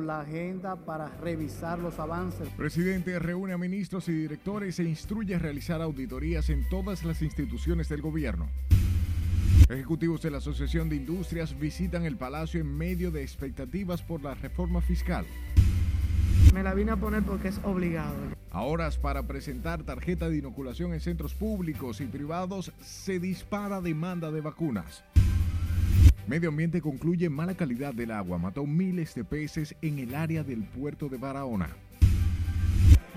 con la agenda para revisar los avances. Presidente reúne a ministros y directores e instruye a realizar auditorías en todas las instituciones del gobierno. Ejecutivos de la Asociación de Industrias visitan el Palacio en medio de expectativas por la reforma fiscal. Me la vine a poner porque es obligado. A horas para presentar tarjeta de inoculación en centros públicos y privados, se dispara demanda de vacunas. Medio Ambiente concluye mala calidad del agua. Mató miles de peces en el área del puerto de Barahona.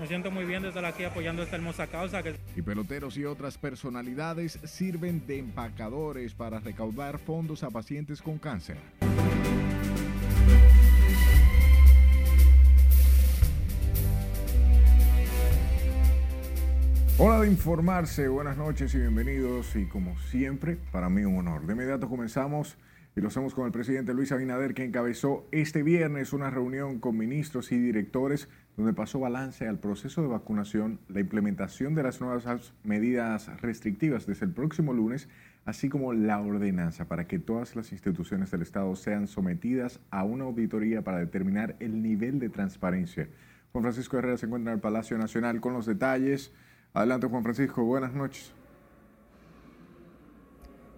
Me siento muy bien de estar aquí apoyando esta hermosa causa. Que... Y peloteros y otras personalidades sirven de empacadores para recaudar fondos a pacientes con cáncer. Hora de informarse, buenas noches y bienvenidos y como siempre, para mí un honor. De inmediato comenzamos y lo hacemos con el presidente Luis Abinader que encabezó este viernes una reunión con ministros y directores donde pasó balance al proceso de vacunación, la implementación de las nuevas medidas restrictivas desde el próximo lunes, así como la ordenanza para que todas las instituciones del Estado sean sometidas a una auditoría para determinar el nivel de transparencia. Juan Francisco Herrera se encuentra en el Palacio Nacional con los detalles. Adelante Juan Francisco, buenas noches.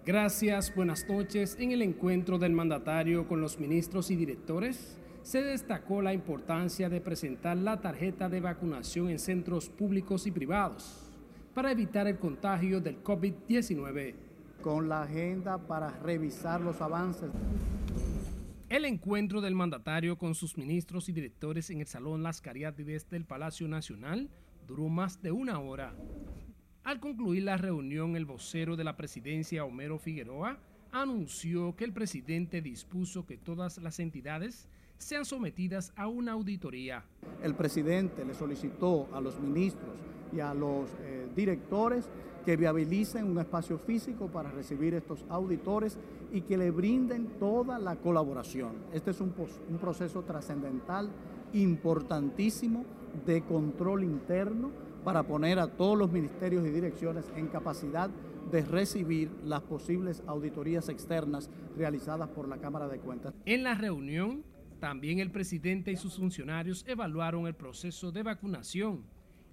Gracias, buenas noches. En el encuentro del mandatario con los ministros y directores, se destacó la importancia de presentar la tarjeta de vacunación en centros públicos y privados para evitar el contagio del COVID-19. Con la agenda para revisar los avances. El encuentro del mandatario con sus ministros y directores en el Salón Las Cariátides del Palacio Nacional duró más de una hora. Al concluir la reunión, el vocero de la presidencia, Homero Figueroa, anunció que el presidente dispuso que todas las entidades sean sometidas a una auditoría. El presidente le solicitó a los ministros y a los eh, directores que viabilicen un espacio físico para recibir estos auditores y que le brinden toda la colaboración. Este es un, un proceso trascendental, importantísimo, de control interno para poner a todos los ministerios y direcciones en capacidad de recibir las posibles auditorías externas realizadas por la Cámara de Cuentas. En la reunión, también el presidente y sus funcionarios evaluaron el proceso de vacunación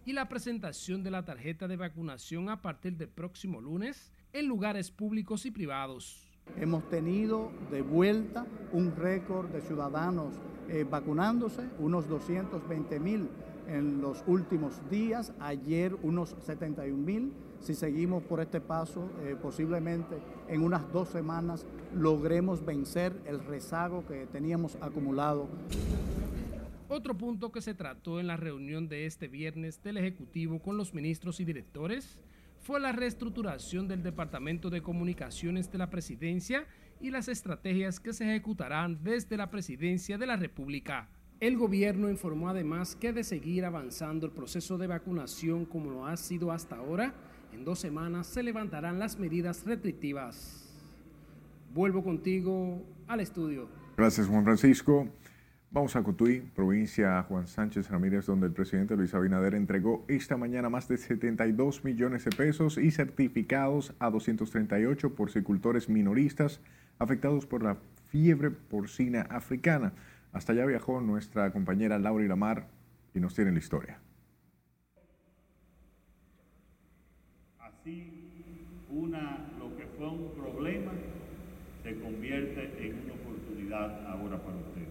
y la presentación de la tarjeta de vacunación a partir del próximo lunes en lugares públicos y privados. Hemos tenido de vuelta un récord de ciudadanos eh, vacunándose, unos 220 mil en los últimos días, ayer unos 71 mil. Si seguimos por este paso, eh, posiblemente en unas dos semanas logremos vencer el rezago que teníamos acumulado. Otro punto que se trató en la reunión de este viernes del Ejecutivo con los ministros y directores fue la reestructuración del Departamento de Comunicaciones de la Presidencia y las estrategias que se ejecutarán desde la Presidencia de la República. El gobierno informó además que de seguir avanzando el proceso de vacunación como lo ha sido hasta ahora, en dos semanas se levantarán las medidas restrictivas. Vuelvo contigo al estudio. Gracias, Juan Francisco. Vamos a Cotuí, provincia Juan Sánchez Ramírez, donde el presidente Luis Abinader entregó esta mañana más de 72 millones de pesos y certificados a 238 porcicultores minoristas afectados por la fiebre porcina africana. Hasta allá viajó nuestra compañera Laura Lamar y nos tiene la historia. Así, una, lo que fue un problema se convierte en una oportunidad ahora para ustedes.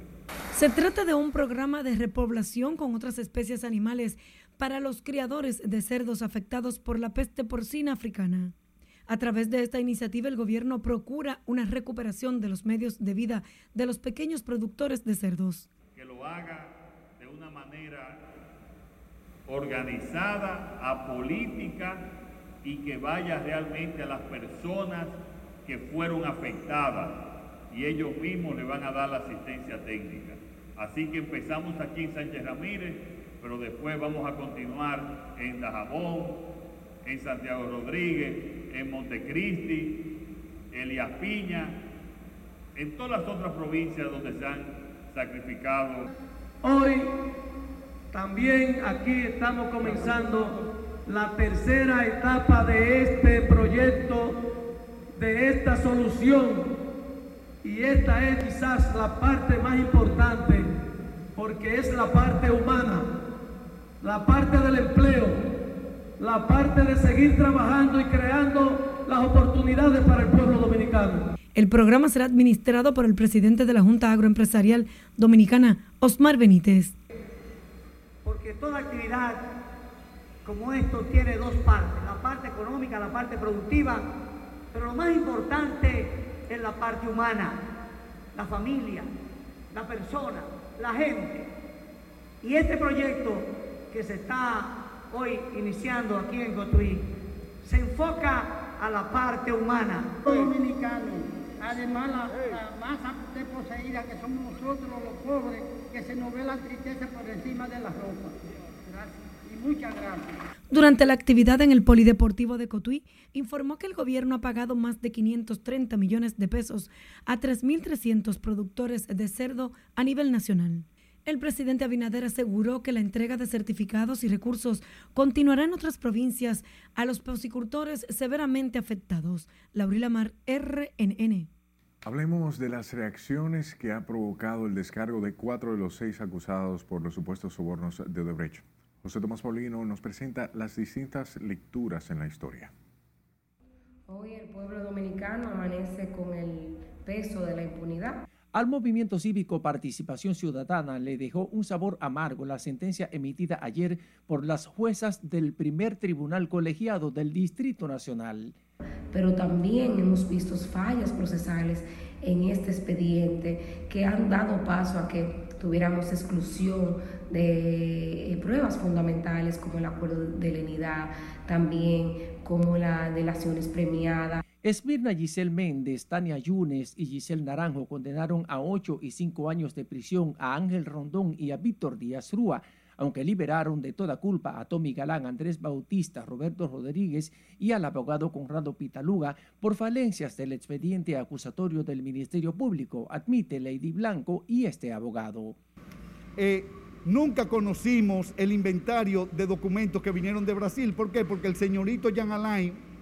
Se trata de un programa de repoblación con otras especies animales para los criadores de cerdos afectados por la peste porcina africana. A través de esta iniciativa, el gobierno procura una recuperación de los medios de vida de los pequeños productores de cerdos. Que lo haga de una manera organizada, apolítica y que vaya realmente a las personas que fueron afectadas y ellos mismos le van a dar la asistencia técnica. Así que empezamos aquí en Sánchez Ramírez, pero después vamos a continuar en Dajabón, en Santiago Rodríguez, en Montecristi, Elías Piña, en todas las otras provincias donde se han sacrificado. Hoy también aquí estamos comenzando la tercera etapa de este proyecto, de esta solución. Y esta es quizás la parte más importante porque es la parte humana, la parte del empleo, la parte de seguir trabajando y creando las oportunidades para el pueblo dominicano. El programa será administrado por el presidente de la Junta Agroempresarial Dominicana, Osmar Benítez. Porque toda actividad como esto tiene dos partes, la parte económica, la parte productiva, pero lo más importante es la parte humana, la familia, la persona, la gente. Y este proyecto que se está hoy iniciando aquí en Cotuí se enfoca a la parte humana. Dominicano, además la, la masa desposeída que somos nosotros los pobres, que se nos ve la tristeza por encima de la ropa. Gracias. Y muchas gracias. Durante la actividad en el Polideportivo de Cotuí, informó que el gobierno ha pagado más de 530 millones de pesos a 3.300 productores de cerdo a nivel nacional. El presidente Abinader aseguró que la entrega de certificados y recursos continuará en otras provincias a los porcicultores severamente afectados. Laurila Mar, RNN. Hablemos de las reacciones que ha provocado el descargo de cuatro de los seis acusados por los supuestos sobornos de Odebrecht. José Tomás Paulino nos presenta las distintas lecturas en la historia. Hoy el pueblo dominicano amanece con el peso de la impunidad. Al movimiento cívico Participación Ciudadana le dejó un sabor amargo la sentencia emitida ayer por las juezas del primer tribunal colegiado del Distrito Nacional. Pero también hemos visto fallas procesales en este expediente que han dado paso a que tuviéramos exclusión de eh, pruebas fundamentales como el acuerdo de lenidad, también como la delaciones premiada. Esmirna Giselle Méndez, Tania Yunes y Giselle Naranjo condenaron a 8 y 5 años de prisión a Ángel Rondón y a Víctor Díaz Rúa, aunque liberaron de toda culpa a Tommy Galán, Andrés Bautista, Roberto Rodríguez y al abogado Conrado Pitaluga por falencias del expediente acusatorio del Ministerio Público, admite Lady Blanco y este abogado. Eh, nunca conocimos el inventario de documentos que vinieron de Brasil. ¿Por qué? Porque el señorito Jean Alain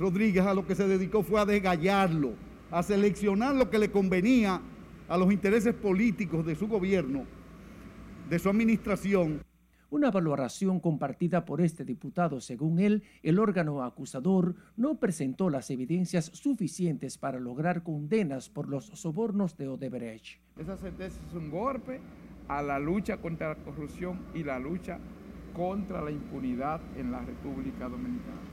Rodríguez a lo que se dedicó fue a desgallarlo, a seleccionar lo que le convenía a los intereses políticos de su gobierno de su administración. Una valoración compartida por este diputado, según él, el órgano acusador no presentó las evidencias suficientes para lograr condenas por los sobornos de Odebrecht. Esa sentencia es un golpe a la lucha contra la corrupción y la lucha contra la impunidad en la República Dominicana.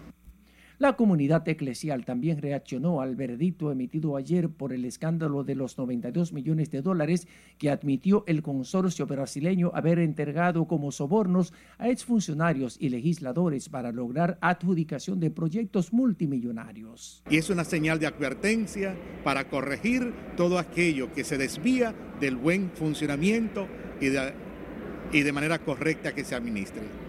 La comunidad eclesial también reaccionó al veredicto emitido ayer por el escándalo de los 92 millones de dólares que admitió el consorcio brasileño haber entregado como sobornos a exfuncionarios y legisladores para lograr adjudicación de proyectos multimillonarios. Y es una señal de advertencia para corregir todo aquello que se desvía del buen funcionamiento y de, y de manera correcta que se administre.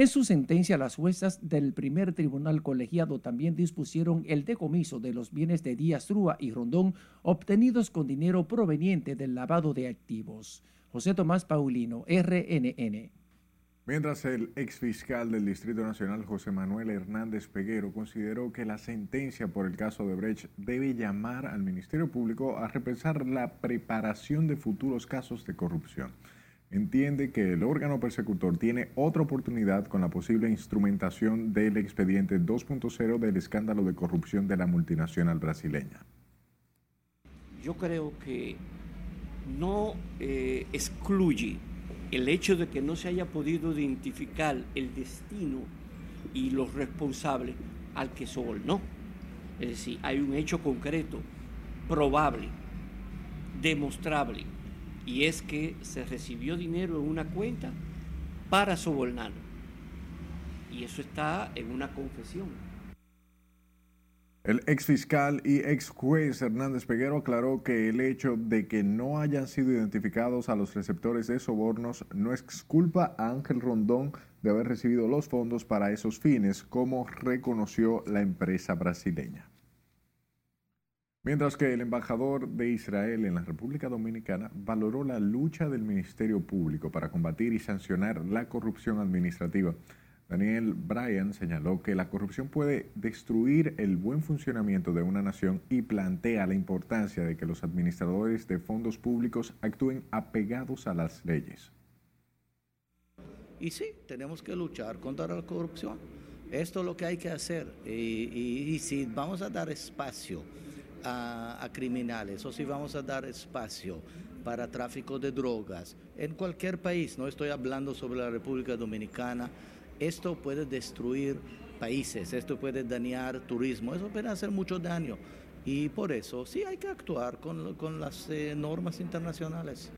En su sentencia, las juezas del primer tribunal colegiado también dispusieron el decomiso de los bienes de Díaz Rúa y Rondón obtenidos con dinero proveniente del lavado de activos. José Tomás Paulino, RNN. Mientras el ex fiscal del Distrito Nacional, José Manuel Hernández Peguero, consideró que la sentencia por el caso de Brecht debe llamar al Ministerio Público a repensar la preparación de futuros casos de corrupción entiende que el órgano persecutor tiene otra oportunidad con la posible instrumentación del expediente 2.0 del escándalo de corrupción de la multinacional brasileña. Yo creo que no eh, excluye el hecho de que no se haya podido identificar el destino y los responsables al que sobornó. Es decir, hay un hecho concreto, probable, demostrable, y es que se recibió dinero en una cuenta para sobornar. Y eso está en una confesión. El ex fiscal y ex juez Hernández Peguero aclaró que el hecho de que no hayan sido identificados a los receptores de sobornos no exculpa a Ángel Rondón de haber recibido los fondos para esos fines, como reconoció la empresa brasileña. Mientras que el embajador de Israel en la República Dominicana valoró la lucha del Ministerio Público para combatir y sancionar la corrupción administrativa, Daniel Bryan señaló que la corrupción puede destruir el buen funcionamiento de una nación y plantea la importancia de que los administradores de fondos públicos actúen apegados a las leyes. Y sí, tenemos que luchar contra la corrupción. Esto es lo que hay que hacer. Y, si vamos a dar espacio a, criminales o si vamos a dar espacio para tráfico de drogas en cualquier país, no estoy hablando sobre la República Dominicana, esto puede destruir países, esto puede dañar turismo, eso puede hacer mucho daño. Y por eso sí hay que actuar con, las eh, normas internacionales.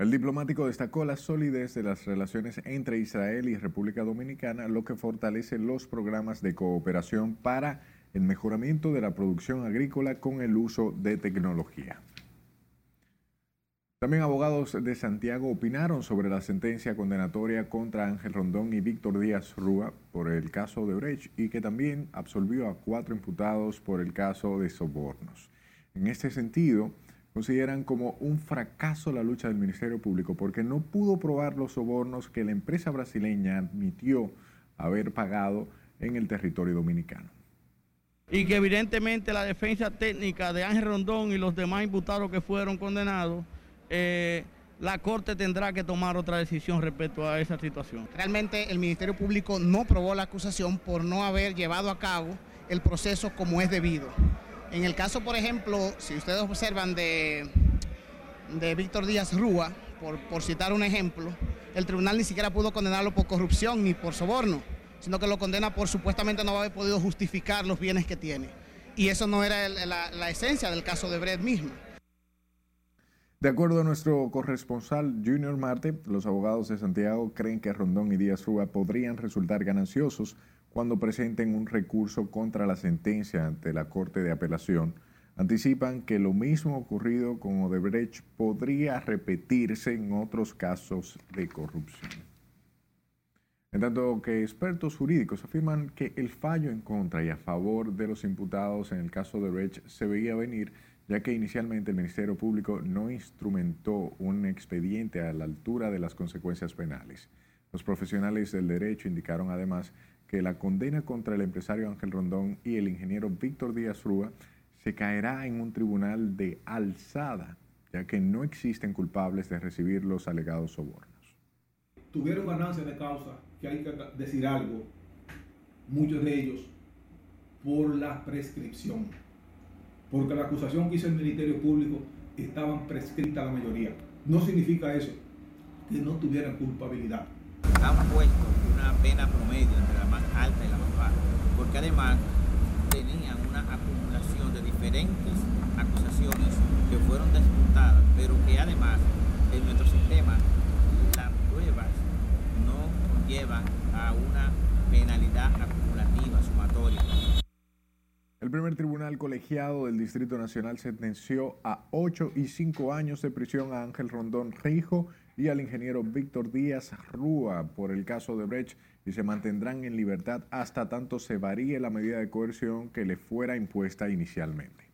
El diplomático destacó la solidez de las relaciones entre Israel y República Dominicana, lo que fortalece los programas de cooperación para el mejoramiento de la producción agrícola con el uso de tecnología. También abogados de Santiago opinaron sobre la sentencia condenatoria contra Ángel Rondón y Víctor Díaz Rúa por el caso de Brecht y que también absolvió a cuatro imputados por el caso de sobornos. En este sentido, consideran como un fracaso la lucha del Ministerio Público porque no pudo probar los sobornos que la empresa brasileña admitió haber pagado en el territorio dominicano. Y que evidentemente la defensa técnica de Ángel Rondón y los demás imputados que fueron condenados, eh, la Corte tendrá que tomar otra decisión respecto a esa situación. Realmente el Ministerio Público no probó la acusación por no haber llevado a cabo el proceso como es debido. En el caso, por ejemplo, si ustedes observan de, de Víctor Díaz Rúa, por, citar un ejemplo, el tribunal ni siquiera pudo condenarlo por corrupción ni por soborno, sino que lo condena por supuestamente no haber podido justificar los bienes que tiene. Y eso no era la, esencia del caso de Brett mismo. De acuerdo a nuestro corresponsal Junior Marte, los abogados de Santiago creen que Rondón y Díaz Rúa podrían resultar gananciosos cuando presenten un recurso contra la sentencia ante la Corte de Apelación, anticipan que lo mismo ocurrido con Odebrecht podría repetirse en otros casos de corrupción. En tanto que expertos jurídicos afirman que el fallo en contra y a favor de los imputados en el caso de Odebrecht se veía venir, ya que inicialmente el Ministerio Público no instrumentó un expediente a la altura de las consecuencias penales. Los profesionales del derecho indicaron además que la condena contra el empresario Ángel Rondón y el ingeniero Víctor Díaz Rúa se caerá en un tribunal de alzada, ya que no existen culpables de recibir los alegados sobornos. Tuvieron ganancia de causa, que hay que decir algo, muchos de ellos, por la prescripción, porque la acusación que hizo el Ministerio Público estaban prescrita la mayoría. No significa eso, que no tuvieran culpabilidad han puesto una pena promedio entre la más alta y la más baja, porque además tenían una acumulación de diferentes acusaciones que fueron disputadas, pero que además en nuestro sistema llevan a una penalidad acumulativa, sumatoria. El primer tribunal colegiado del Distrito Nacional sentenció a 8 y 5 años de prisión a Ángel Rondón Rijo y al ingeniero Víctor Díaz Rúa por el caso de Brecht y se mantendrán en libertad hasta tanto se varíe la medida de coerción que le fuera impuesta inicialmente.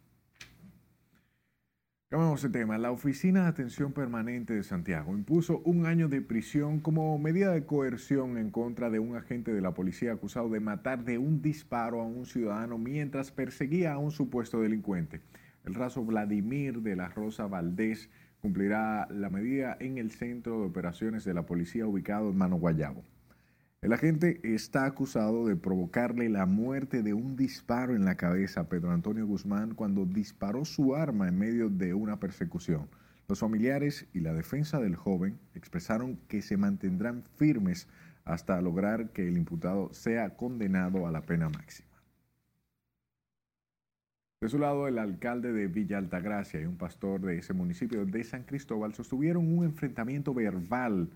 Cambiamos de tema. La Oficina de Atención Permanente de Santiago impuso un año de prisión como medida de coerción en contra de un agente de la policía acusado de matar de un disparo a un ciudadano mientras perseguía a un supuesto delincuente. El raso Vladimir de la Rosa Valdés cumplirá la medida en el centro de operaciones de la policía ubicado en Mano Guayabo. El agente está acusado de provocarle la muerte de un disparo en la cabeza a Pedro Antonio Guzmán cuando disparó su arma en medio de una persecución. Los familiares y la defensa del joven expresaron que se mantendrán firmes hasta lograr que el imputado sea condenado a la pena máxima. De su lado, el alcalde de Villa Altagracia y un pastor de ese municipio de San Cristóbal sostuvieron un enfrentamiento verbal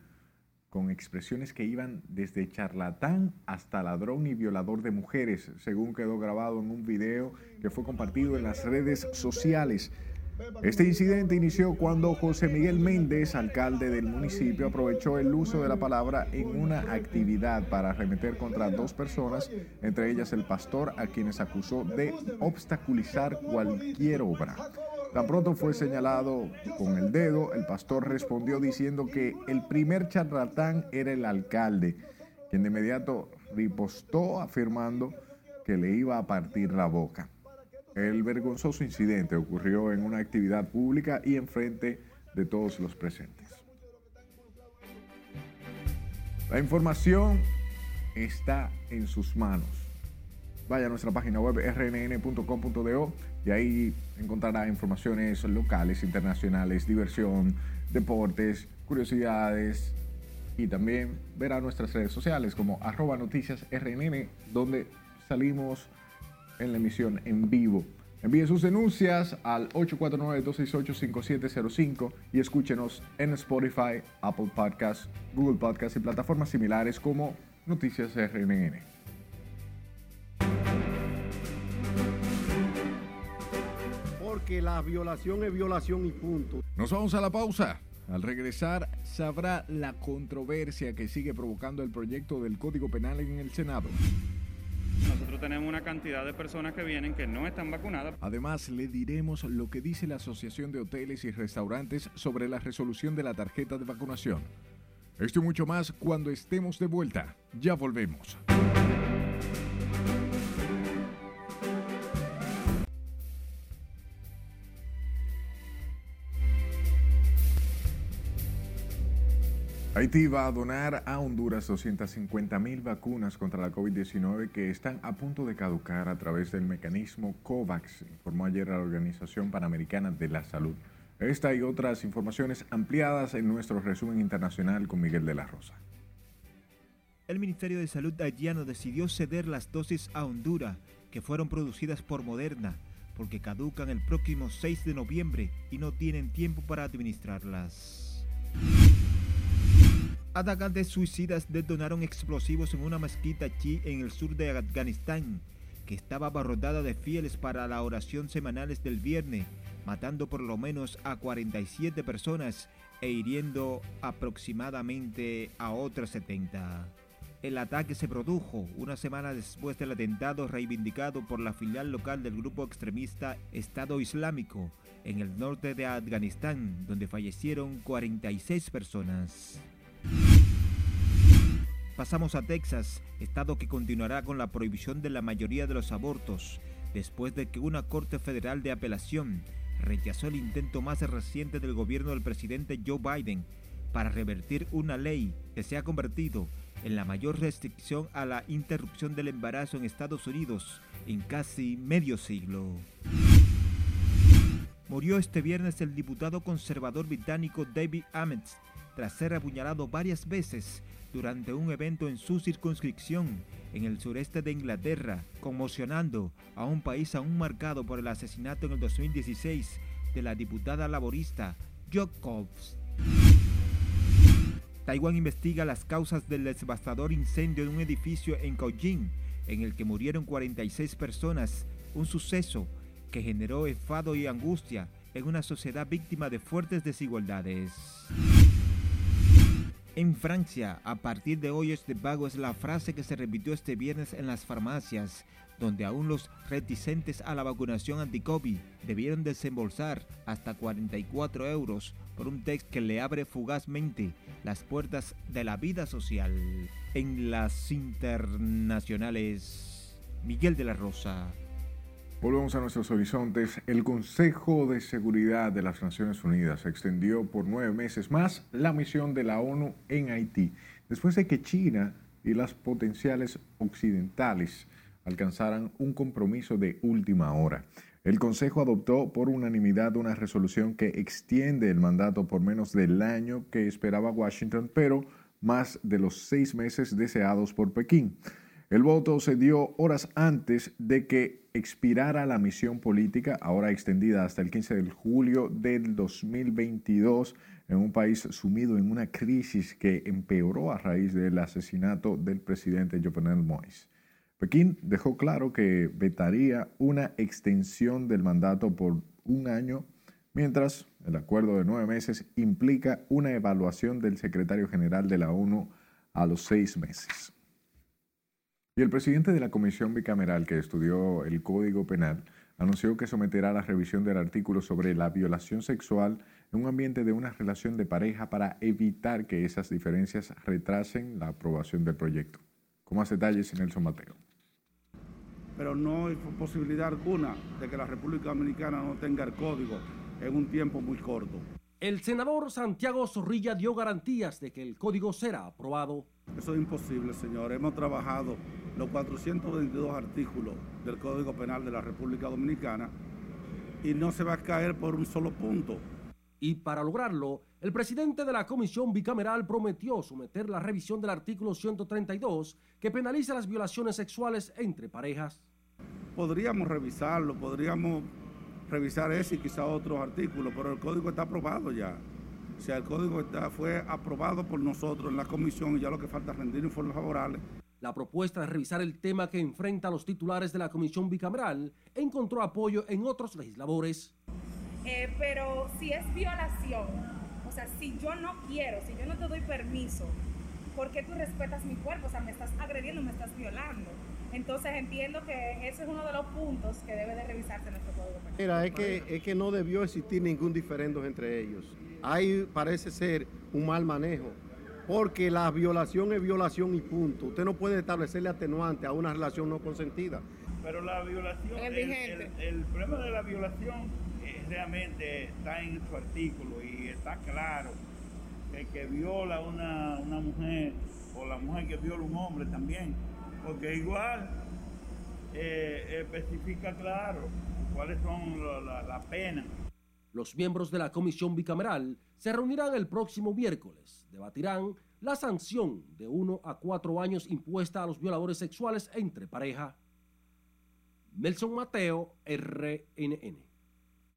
con expresiones que iban desde charlatán hasta ladrón y violador de mujeres, según quedó grabado en un video que fue compartido en las redes sociales. Este incidente inició cuando José Miguel Méndez, alcalde del municipio, aprovechó el uso de la palabra en una actividad para arremeter contra dos personas, entre ellas el pastor, a quienes acusó de obstaculizar cualquier obra. Tan pronto fue señalado con el dedo, el pastor respondió diciendo que el primer charlatán era el alcalde quien de inmediato ripostó afirmando que le iba a partir la boca. El vergonzoso incidente ocurrió en una actividad pública y enfrente de todos los presentes. La información está en sus manos. Vaya a nuestra página web rnn.com.do y ahí encontrará informaciones locales, internacionales, diversión, deportes, curiosidades y también verá nuestras redes sociales como arroba noticias donde salimos en la emisión en vivo. Envíe sus denuncias al 849-268-5705 y escúchenos en Spotify, Apple Podcasts, Google Podcasts y plataformas similares como Noticias RNN. Porque la violación es violación y punto. Nos vamos a la pausa. Al regresar sabrá la controversia que sigue provocando el proyecto del Código Penal en el Senado. Nosotros tenemos una cantidad de personas que vienen que no están vacunadas. Además, le diremos lo que dice la Asociación de Hoteles y Restaurantes sobre la resolución de la tarjeta de vacunación. Esto y mucho más cuando estemos de vuelta. Ya volvemos. Haití va a donar a Honduras 250 mil vacunas contra la COVID-19 que están a punto de caducar a través del mecanismo COVAX, informó ayer la Organización Panamericana de la Salud. Esta y otras informaciones ampliadas en nuestro resumen internacional con Miguel de la Rosa. El Ministerio de Salud haitiano decidió ceder las dosis a Honduras, que fueron producidas por Moderna, porque caducan el próximo 6 de noviembre y no tienen tiempo para administrarlas. Atacantes suicidas detonaron explosivos en una mezquita chi en el sur de Afganistán, que estaba abarrotada de fieles para la oración semanales del viernes, matando por lo menos a 47 personas e hiriendo aproximadamente a otras 70. El ataque se produjo una semana después del atentado reivindicado por la filial local del grupo extremista Estado Islámico en el norte de Afganistán, donde fallecieron 46 personas. Pasamos a Texas, estado que continuará con la prohibición de la mayoría de los abortos, después de que una Corte Federal de Apelación rechazó el intento más reciente del gobierno del presidente Joe Biden para revertir una ley que se ha convertido en la mayor restricción a la interrupción del embarazo en Estados Unidos en casi medio siglo. Murió este viernes el diputado conservador británico David Amett tras ser apuñalado varias veces durante un evento en su circunscripción en el sureste de Inglaterra, conmocionando a un país aún marcado por el asesinato en el 2016 de la diputada laborista Jo Cobbs. Taiwán investiga las causas del devastador incendio de un edificio en Kaohsiung, en el que murieron 46 personas, un suceso que generó enfado y angustia en una sociedad víctima de fuertes desigualdades. En Francia, a partir de hoy este pago es la frase que se repitió este viernes en las farmacias, donde aún los reticentes a la vacunación anti-COVID debieron desembolsar hasta 44 euros por un texto que le abre fugazmente las puertas de la vida social. En las internacionales, Miguel de la Rosa. Volvemos a nuestros horizontes. El Consejo de Seguridad de las Naciones Unidas extendió por nueve meses más la misión de la ONU en Haití, después de que China y las potenciales occidentales alcanzaran un compromiso de última hora. El Consejo adoptó por unanimidad una resolución que extiende el mandato por menos del año que esperaba Washington, pero más de los seis meses deseados por Pekín. El voto se dio horas antes de que expirara la misión política, ahora extendida hasta el 15 de julio del 2022, en un país sumido en una crisis que empeoró a raíz del asesinato del presidente Jovenel Moïse. Pekín dejó claro que vetaría una extensión del mandato por un año, mientras el acuerdo de nueve meses implica una evaluación del secretario general de la ONU a los seis meses. Y el presidente de la comisión bicameral que estudió el Código Penal anunció que someterá la revisión del artículo sobre la violación sexual en un ambiente de una relación de pareja para evitar que esas diferencias retrasen la aprobación del proyecto. Con más detalles, Nelson Mateo. Pero no hay posibilidad alguna de que la República Dominicana no tenga el código en un tiempo muy corto. El senador Santiago Zorrilla dio garantías de que el código será aprobado. Eso es imposible, señor. Hemos trabajado los 422 artículos del Código Penal de la República Dominicana y no se va a caer por un solo punto. Y para lograrlo, el presidente de la comisión bicameral prometió someter la revisión del artículo 132 que penaliza las violaciones sexuales entre parejas. Podríamos revisarlo, podríamos revisar ese y quizá otros artículos, pero el código está aprobado ya. O sea, el código está, fue aprobado por nosotros en la comisión y ya lo que falta es rendir informes favorables. La propuesta de revisar el tema que enfrenta a los titulares de la comisión bicameral encontró apoyo en otros legisladores. Eh, pero si es violación, o sea, si yo no quiero, si yo no te doy permiso, ¿por qué tú respetas mi cuerpo? O sea, me estás agrediendo, me estás violando. Entonces entiendo que ese es uno de los puntos que debe de revisarse en nuestro Código Penal. Mira, es que, es que no debió existir ningún diferendo entre ellos. Ahí parece ser un mal manejo, porque la violación es violación y punto. Usted no puede establecerle atenuante a una relación no consentida. Pero la violación, el, el, el problema de la violación eh, realmente está en su artículo y está claro. El que viola a una, una mujer o la mujer que viola a un hombre también porque igual eh, especifica claro cuáles son las la, penas. Los miembros de la comisión bicameral se reunirán el próximo miércoles. Debatirán la sanción de uno a cuatro años impuesta a los violadores sexuales entre pareja. Nelson Mateo, RNN.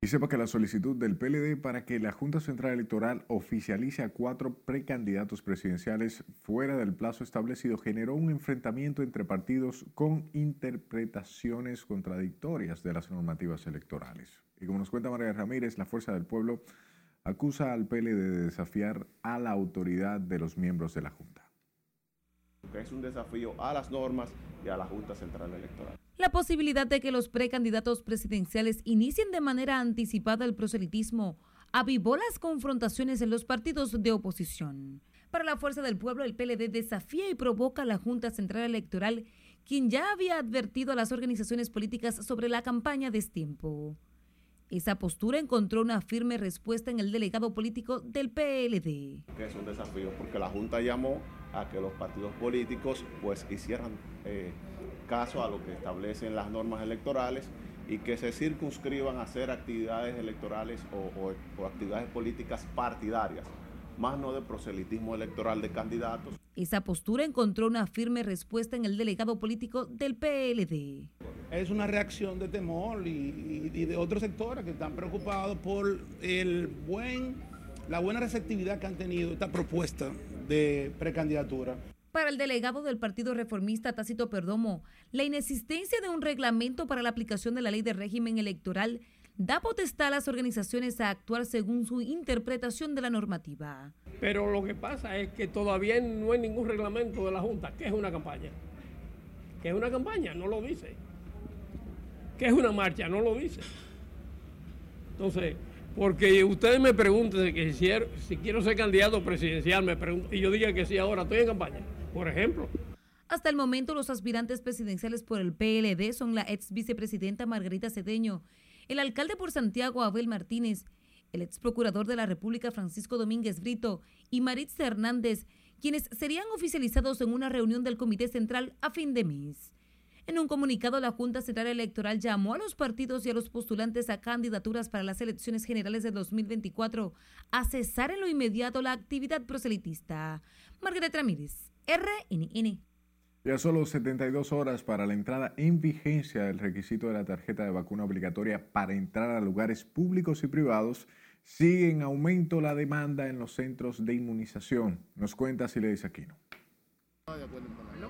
Y sepa que la solicitud del PLD para que la Junta Central Electoral oficialice a cuatro precandidatos presidenciales fuera del plazo establecido generó un enfrentamiento entre partidos con interpretaciones contradictorias de las normativas electorales. Y como nos cuenta María Ramírez, la Fuerza del Pueblo acusa al PLD de desafiar a la autoridad de los miembros de la Junta. Es un desafío a las normas y a la Junta Central Electoral. La posibilidad de que los precandidatos presidenciales inicien de manera anticipada el proselitismo avivó las confrontaciones en los partidos de oposición. Para la Fuerza del Pueblo, el PLD desafía y provoca a la Junta Central Electoral, quien ya había advertido a las organizaciones políticas sobre la campaña de tiempo. Esa postura encontró una firme respuesta en el delegado político del PLD. Es un desafío porque la Junta llamó a que los partidos políticos pues hicieran eh, caso a lo que establecen las normas electorales y que se circunscriban a hacer actividades electorales o, actividades políticas partidarias, más no de proselitismo electoral de candidatos. Esa postura encontró una firme respuesta en el delegado político del PLD. Es una reacción de temor y, y de otros sectores que están preocupados por el buen, la buena receptividad que han tenido esta propuesta de precandidatura. Para el delegado del Partido Reformista Tácito Perdomo, la inexistencia de un reglamento para la aplicación de la ley de régimen electoral da potestad a las organizaciones a actuar según su interpretación de la normativa. Pero lo que pasa es que todavía no hay ningún reglamento de la Junta. ¿Qué es una campaña? ¿Qué es una campaña? No lo dice. ¿Qué es una marcha? No lo dice. Entonces, porque ustedes me preguntan que si, quiero ser candidato presidencial, me y yo diga que sí ahora, estoy en campaña por ejemplo. Hasta el momento, los aspirantes presidenciales por el PLD son la ex vicepresidenta Margarita Cedeño, el alcalde por Santiago Abel Martínez, el ex procurador de la República Francisco Domínguez Brito y Maritza Hernández, quienes serían oficializados en una reunión del Comité Central a fin de mes. En un comunicado, la Junta Central Electoral llamó a los partidos y a los postulantes a candidaturas para las elecciones generales de 2024 a cesar en lo inmediato la actividad proselitista. Margarita Ramírez, RNN. Ya solo 72 horas para la entrada en vigencia del requisito de la tarjeta de vacuna obligatoria para entrar a lugares públicos y privados, sigue en aumento la demanda en los centros de inmunización. Nos cuenta Siledis Aquino.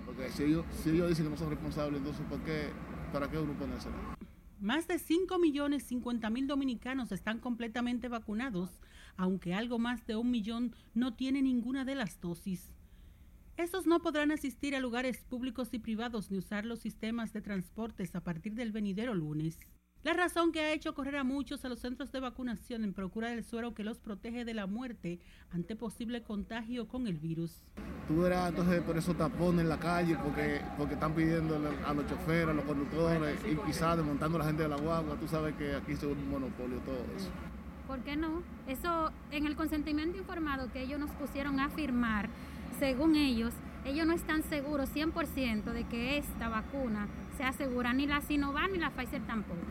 Porque si ellos, si ellos dicen que no son responsables, entonces ¿por qué, ¿para qué grupo Más de 5 millones 50 mil dominicanos están completamente vacunados, aunque algo más de un millón no tiene ninguna de las dosis. Estos no podrán asistir a lugares públicos y privados ni usar los sistemas de transportes a partir del venidero lunes. La razón que ha hecho correr a muchos a los centros de vacunación en procura del suero que los protege de la muerte ante posible contagio con el virus. Tú verás entonces por eso tapones en la calle, porque, porque están pidiendo a los choferes, a los conductores y quizás desmontando a la gente de la guagua. Tú sabes que aquí es un monopolio todo eso. ¿Por qué no? Eso en el consentimiento informado que ellos nos pusieron a firmar, según ellos, ellos no están seguros 100% de que esta vacuna sea segura, ni la Sinovac ni la Pfizer tampoco.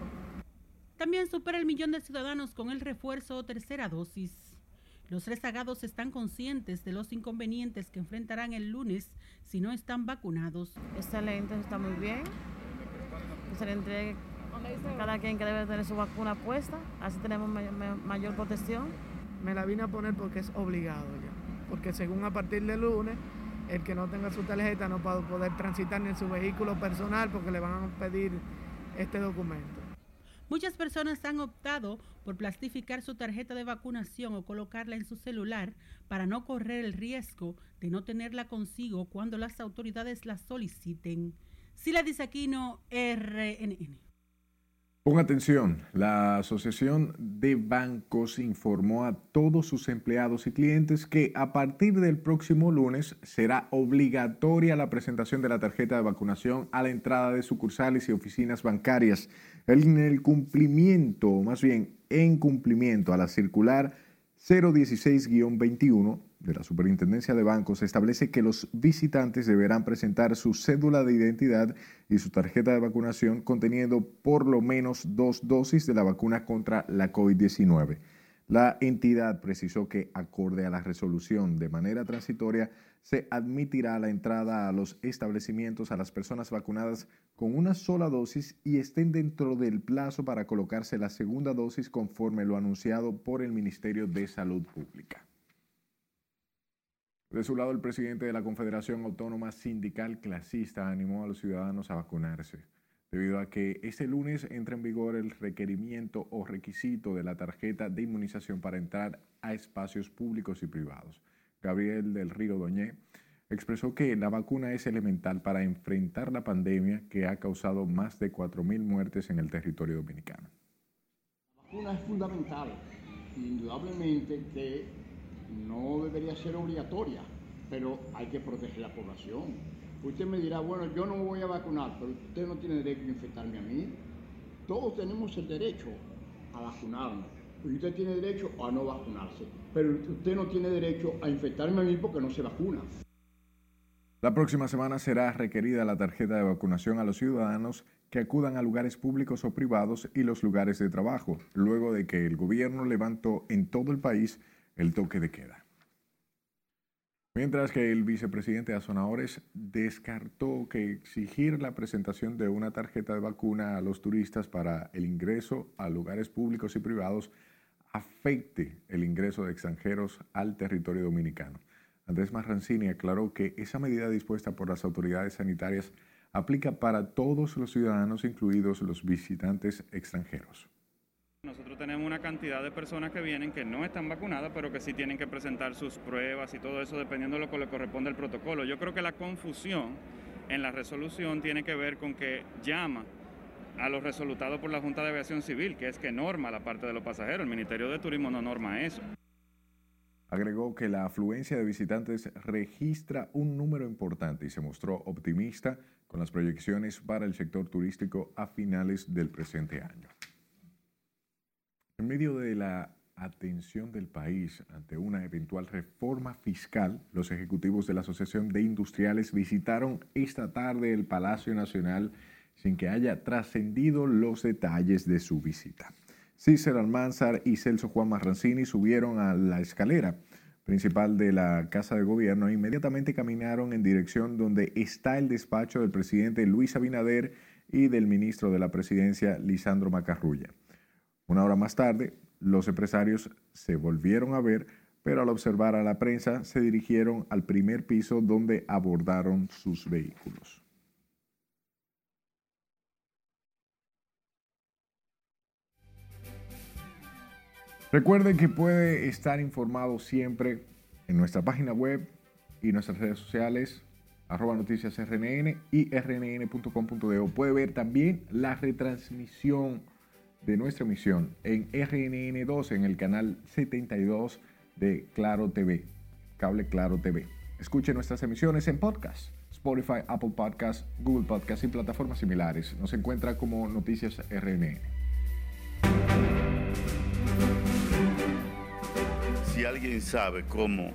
También supera el millón de ciudadanos con el refuerzo o tercera dosis. Los rezagados están conscientes de los inconvenientes que enfrentarán el lunes si no están vacunados. Excelente, está muy bien. Que se le entregue a cada quien que debe tener su vacuna puesta, así tenemos mayor protección. Me la vine a poner porque es obligado ya, porque según a partir del lunes, el que no tenga su tarjeta no va poder transitar ni en su vehículo personal porque le van a pedir este documento. Muchas personas han optado por plastificar su tarjeta de vacunación o colocarla en su celular para no correr el riesgo de no tenerla consigo cuando las autoridades la soliciten. Sila Disaquino, RNN. Ponga atención, la Asociación de Bancos informó a todos sus empleados y clientes que a partir del próximo lunes será obligatoria la presentación de la tarjeta de vacunación a la entrada de sucursales y oficinas bancarias. En el cumplimiento, más bien en cumplimiento a la circular 016-21 de la Superintendencia de Bancos establece que los visitantes deberán presentar su cédula de identidad y su tarjeta de vacunación conteniendo por lo menos dos dosis de la vacuna contra la COVID-19. La entidad precisó que, acorde a la resolución de manera transitoria, se admitirá la entrada a los establecimientos a las personas vacunadas con una sola dosis y estén dentro del plazo para colocarse la segunda dosis conforme lo anunciado por el Ministerio de Salud Pública. De su lado, el presidente de la Confederación Autónoma Sindical Clasista animó a los ciudadanos a vacunarse, debido a que este lunes entra en vigor el requerimiento o requisito de la tarjeta de inmunización para entrar a espacios públicos y privados. Gabriel del Río Doñé expresó que la vacuna es elemental para enfrentar la pandemia que ha causado más de 4.000 muertes en el territorio dominicano. La vacuna es fundamental, indudablemente que no debería ser obligatoria, pero hay que proteger la población. Usted me dirá, bueno, yo no voy a vacunar, pero usted no tiene derecho a infectarme a mí. Todos tenemos el derecho a vacunarnos. Usted tiene derecho a no vacunarse, pero usted no tiene derecho a infectarme a mí porque no se vacuna. La próxima semana será requerida la tarjeta de vacunación a los ciudadanos que acudan a lugares públicos o privados y los lugares de trabajo, luego de que el gobierno levantó en todo el país el toque de queda. Mientras que el vicepresidente Azonadores descartó que exigir la presentación de una tarjeta de vacuna a los turistas para el ingreso a lugares públicos y privados afecte el ingreso de extranjeros al territorio dominicano. Andrés Marrancini aclaró que esa medida dispuesta por las autoridades sanitarias aplica para todos los ciudadanos, incluidos los visitantes extranjeros. Nosotros tenemos una cantidad de personas que vienen que no están vacunadas, pero que sí tienen que presentar sus pruebas y todo eso dependiendo de lo que le corresponde al protocolo. Yo creo que la confusión en la resolución tiene que ver con que llama a los resultados por la Junta de Aviación Civil, que es que norma la parte de los pasajeros. El Ministerio de Turismo no norma eso. Agregó que la afluencia de visitantes registra un número importante y se mostró optimista con las proyecciones para el sector turístico a finales del presente año. En medio de la atención del país ante una eventual reforma fiscal, los ejecutivos de la Asociación de Industriales visitaron esta tarde el Palacio Nacional sin que haya trascendido los detalles de su visita. Cícero Almanzar y Celso Juan Marrancini subieron a la escalera principal de la Casa de Gobierno e inmediatamente caminaron en dirección donde está el despacho del presidente Luis Abinader y del ministro de la Presidencia, Lisandro Macarrulla. Una hora más tarde, los empresarios se volvieron a ver, pero al observar a la prensa se dirigieron al primer piso donde abordaron sus vehículos. Recuerden que puede estar informado siempre en nuestra página web y nuestras redes sociales, arroba noticias y rnn.com.de. Puede ver también la retransmisión de nuestra emisión en RNN2 en el canal 72 de Claro TV, Cable Claro TV. Escuche nuestras emisiones en podcast, Spotify, Apple Podcasts, Google Podcasts y plataformas similares. Nos encuentra como Noticias RNN. Si alguien sabe cómo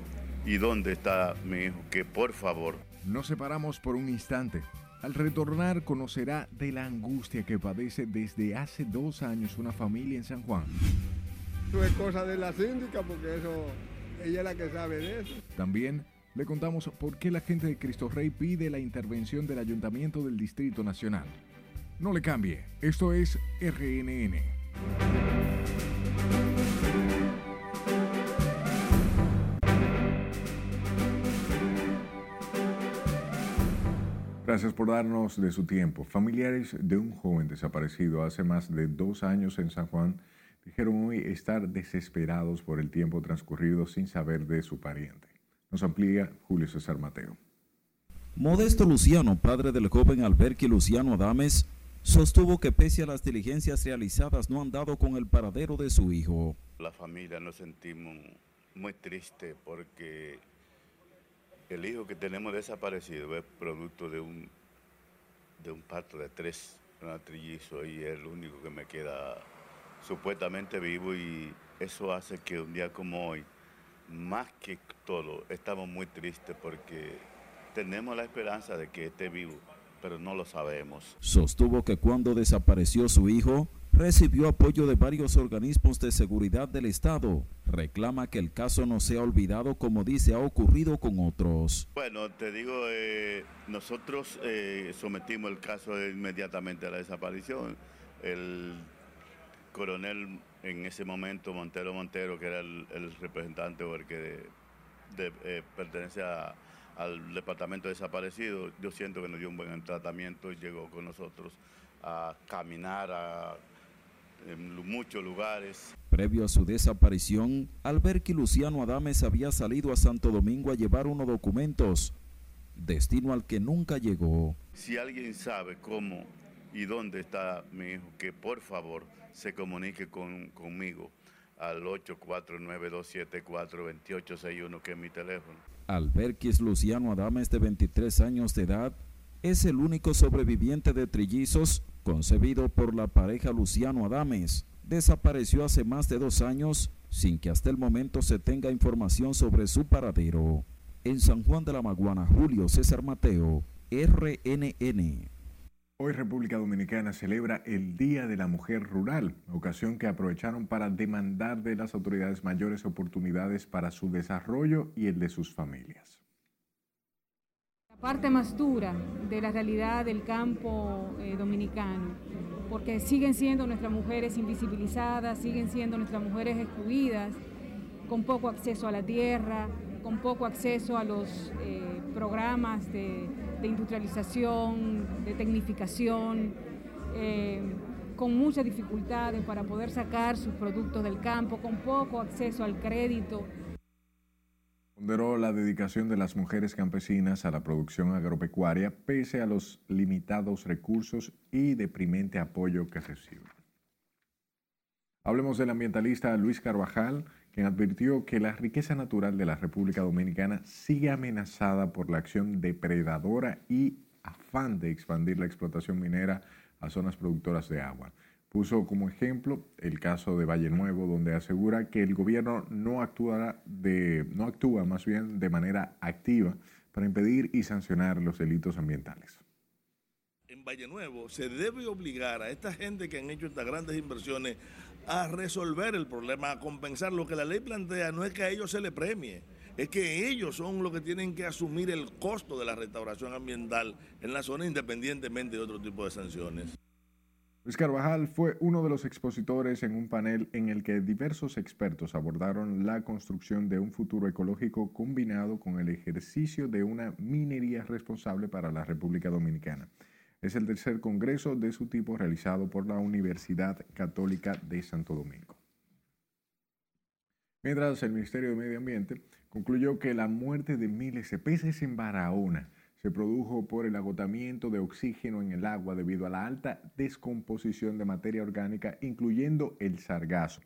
y dónde está mi hijo, que por favor. Nos separamos por un instante. Al retornar conocerá de la angustia que padece desde hace dos años una familia en San Juan. Eso es cosa de la síndica porque eso, ella es la que sabe de eso. También le contamos por qué la gente de Cristo Rey pide la intervención del Ayuntamiento del Distrito Nacional. No le cambie, esto es RNN. Gracias por darnos de su tiempo. Familiares de un joven desaparecido hace más de dos años en San Juan dijeron hoy estar desesperados por el tiempo transcurrido sin saber de su pariente. Nos amplía Julio César Mateo. Modesto Luciano, padre del joven Alberqui Luciano Adames, sostuvo que pese a las diligencias realizadas no han dado con el paradero de su hijo. La familia nos sentimos muy tristes porque el hijo que tenemos desaparecido es producto de un, de un parto de tres trillizos y es el único que me queda supuestamente vivo y eso hace que un día como hoy, más que todo, estamos muy tristes porque tenemos la esperanza de que esté vivo, pero no lo sabemos. Sostuvo que cuando desapareció su hijo, recibió apoyo de varios organismos de seguridad del Estado. Reclama que el caso no sea olvidado como dice ha ocurrido con otros. Bueno, te digo, eh, nosotros eh, sometimos el caso inmediatamente a la desaparición. El coronel en ese momento, Montero Montero, que era el, representante o el que eh, pertenece al departamento desaparecido, yo siento que nos dio un buen tratamiento y llegó con nosotros a caminar, a en muchos lugares. Previo a su desaparición, al ver que Luciano Adames había salido a Santo Domingo a llevar unos documentos, destino al que nunca llegó. Si alguien sabe cómo y dónde está mi hijo, que por favor se comunique con, conmigo al 849-274-2861, que es mi teléfono. Alberquis Luciano Adames, de 23 años de edad, es el único sobreviviente de trillizos concebido por la pareja Luciano Adames. Desapareció hace más de dos años sin que hasta el momento se tenga información sobre su paradero. En San Juan de la Maguana, Julio César Mateo, RNN. Hoy República Dominicana celebra el Día de la Mujer Rural, ocasión que aprovecharon para demandar de las autoridades mayores oportunidades para su desarrollo y el de sus familias parte más dura de la realidad del campo eh, dominicano, porque siguen siendo nuestras mujeres invisibilizadas, siguen siendo nuestras mujeres excluidas, con poco acceso a la tierra, con poco acceso a los eh, programas de, industrialización, de tecnificación, eh, con muchas dificultades para poder sacar sus productos del campo, con poco acceso al crédito. Ponderó la dedicación de las mujeres campesinas a la producción agropecuaria pese a los limitados recursos y deprimente apoyo que reciben. Hablemos del ambientalista Luis Carvajal, quien advirtió que la riqueza natural de la República Dominicana sigue amenazada por la acción depredadora y afán de expandir la explotación minera a zonas productoras de agua. Puso como ejemplo el caso de Valle Nuevo, donde asegura que el gobierno no, no actúa más bien de manera activa para impedir y sancionar los delitos ambientales. En Valle Nuevo se debe obligar a esta gente que han hecho estas grandes inversiones a resolver el problema, a compensar. Lo que la ley plantea no es que a ellos se le premie, es que ellos son los que tienen que asumir el costo de la restauración ambiental en la zona independientemente de otro tipo de sanciones. Luis Carvajal fue uno de los expositores en un panel en el que diversos expertos abordaron la construcción de un futuro ecológico combinado con el ejercicio de una minería responsable para la República Dominicana. Es el tercer congreso de su tipo realizado por la Universidad Católica de Santo Domingo. Mientras el Ministerio de Medio Ambiente concluyó que la muerte de miles de peces en Barahona se produjo por el agotamiento de oxígeno en el agua debido a la alta descomposición de materia orgánica, incluyendo el sargazo.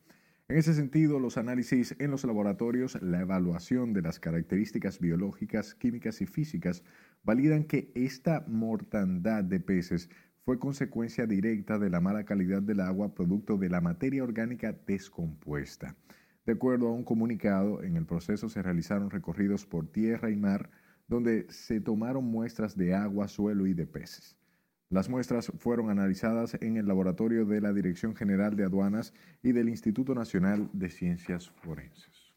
En ese sentido, los análisis en los laboratorios, la evaluación de las características biológicas, químicas y físicas validan que esta mortandad de peces fue consecuencia directa de la mala calidad del agua producto de la materia orgánica descompuesta. De acuerdo a un comunicado, en el proceso se realizaron recorridos por tierra y mar donde se tomaron muestras de agua, suelo y de peces. Las muestras fueron analizadas en el laboratorio de la Dirección General de Aduanas y del Instituto Nacional de Ciencias Forenses.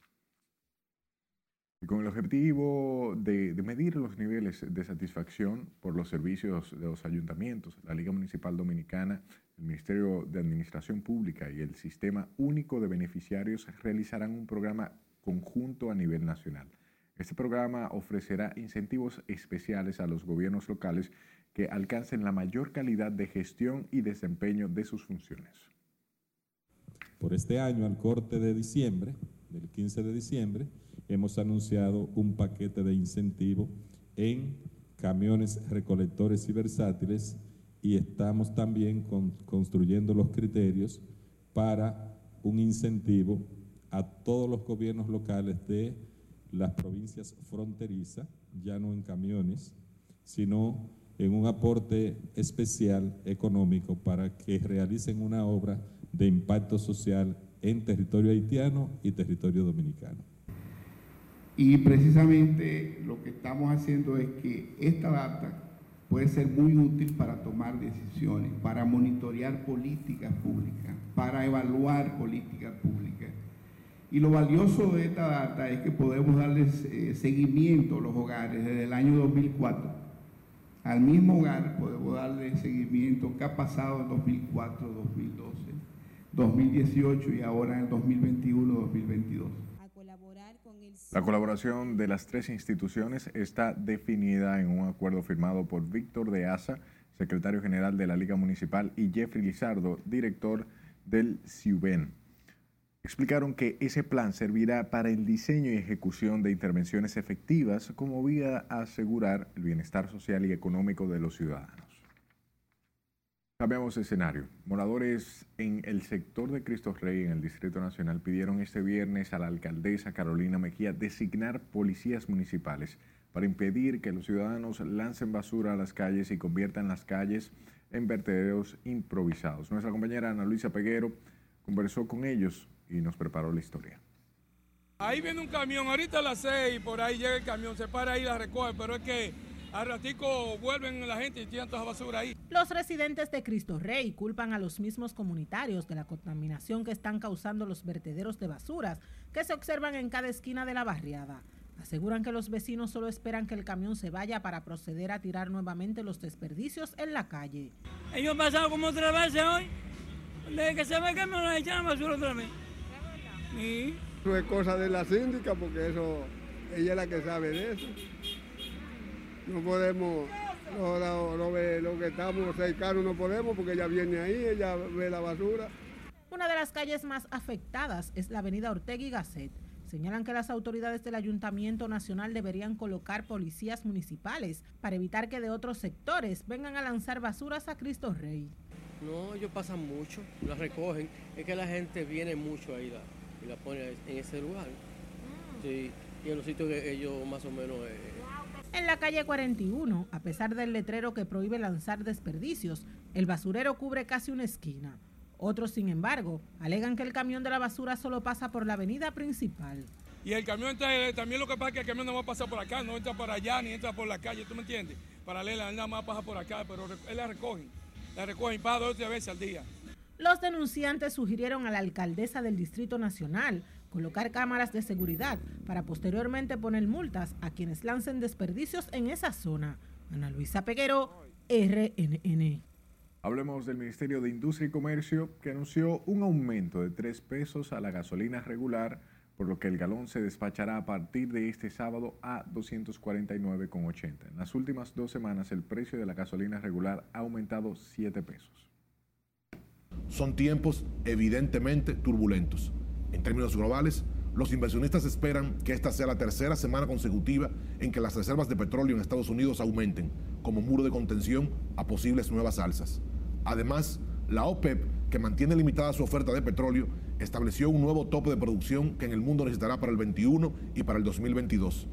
Con el objetivo de, medir los niveles de satisfacción por los servicios de los ayuntamientos, la Liga Municipal Dominicana, el Ministerio de Administración Pública y el Sistema Único de Beneficiarios realizarán un programa conjunto a nivel nacional. Este programa ofrecerá incentivos especiales a los gobiernos locales que alcancen la mayor calidad de gestión y desempeño de sus funciones. Por este año, al corte de diciembre, del 15 de diciembre, hemos anunciado un paquete de incentivo en camiones recolectores y versátiles y estamos también con, construyendo los criterios para un incentivo a todos los gobiernos locales de las provincias fronterizas, ya no en camiones, sino en un aporte especial económico para que realicen una obra de impacto social en territorio haitiano y territorio dominicano. Y precisamente lo que estamos haciendo es que esta data puede ser muy útil para tomar decisiones, para monitorear políticas públicas, para evaluar políticas públicas. Y lo valioso de esta data es que podemos darles eh, seguimiento a los hogares desde el año 2004 al mismo hogar podemos darle seguimiento que ha pasado en 2004, 2012, 2018 y ahora en el 2021, 2022. La colaboración de las tres instituciones está definida en un acuerdo firmado por Víctor de Asa, secretario general de la Liga Municipal, y Jeffrey Lizardo, director del CIUBEN explicaron que ese plan servirá para el diseño y ejecución de intervenciones efectivas como vía a asegurar el bienestar social y económico de los ciudadanos. Cambiamos escenario. Moradores en el sector de Cristo Rey, en el Distrito Nacional, pidieron este viernes a la alcaldesa Carolina Mejía designar policías municipales para impedir que los ciudadanos lancen basura a las calles y conviertan las calles en vertederos improvisados. Nuestra compañera Ana Luisa Peguero conversó con ellos y nos preparó la historia. Ahí viene un camión, ahorita a las seis, por ahí llega el camión, se para ahí y la recoge, pero es que al ratico vuelven la gente y tiran toda la basura ahí. Los residentes de Cristo Rey culpan a los mismos comunitarios de la contaminación que están causando los vertederos de basuras que se observan en cada esquina de la barriada. Aseguran que los vecinos solo esperan que el camión se vaya para proceder a tirar nuevamente los desperdicios en la calle. Ellos han pasado como otra vez hoy. Desde que se ve el camión, nos echan basura otra vez. Eso es cosa de la síndica porque eso, ella es la que sabe de eso. No podemos, lo, que estamos cercanos no podemos porque ella viene ahí, ella ve la basura. Una de las calles más afectadas es la avenida Ortega y Gasset. Señalan que las autoridades del Ayuntamiento Nacional deberían colocar policías municipales para evitar que de otros sectores vengan a lanzar basuras a Cristo Rey. No, ellos pasan mucho, las recogen. Es que la gente viene mucho ahí y la pone en ese lugar. Ah. Sí, y en los sitios que ellos más o menos... Eh, en la calle 41, a pesar del letrero que prohíbe lanzar desperdicios, el basurero cubre casi una esquina. Otros, sin embargo, alegan que el camión de la basura solo pasa por la avenida principal. Y el camión eh, también lo que pasa es que el camión no va a pasar por acá, no entra por allá ni entra por la calle, ¿tú me entiendes? Paralela, él nada más pasa por acá, pero él la recoge. La recogen para dos veces al día. Los denunciantes sugirieron a la alcaldesa del Distrito Nacional colocar cámaras de seguridad para posteriormente poner multas a quienes lancen desperdicios en esa zona. Ana Luisa Peguero, RNN. Hablemos del Ministerio de Industria y Comercio que anunció un aumento de 3 pesos a la gasolina regular, por lo que el galón se despachará a partir de este sábado a 249,80. En las últimas dos semanas el precio de la gasolina regular ha aumentado 7 pesos. Son tiempos evidentemente turbulentos. En términos globales, Los inversionistas esperan que esta sea la tercera semana consecutiva en que las reservas de petróleo en Estados Unidos aumenten, como muro de contención a posibles nuevas alzas. Además, la OPEP, que mantiene limitada su oferta de petróleo, estableció un nuevo tope de producción que en el mundo necesitará para el 21 y para el 2022.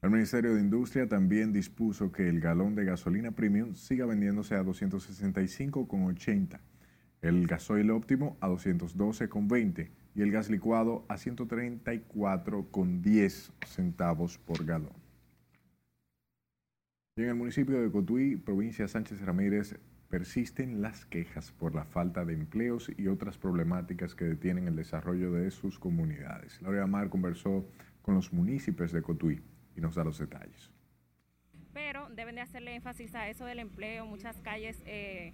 El Ministerio de Industria también dispuso que el galón de gasolina premium siga vendiéndose a 265,80, el gasoil óptimo a 212,20 y el gas licuado a 134,10 centavos por galón. Y en el municipio de Cotuí, provincia Sánchez Ramírez, persisten las quejas por la falta de empleos y otras problemáticas que detienen el desarrollo de sus comunidades. Laura Mar conversó con los municipios de Cotuí y nos da los detalles. Pero deben de hacerle énfasis a eso del empleo, muchas calles eh,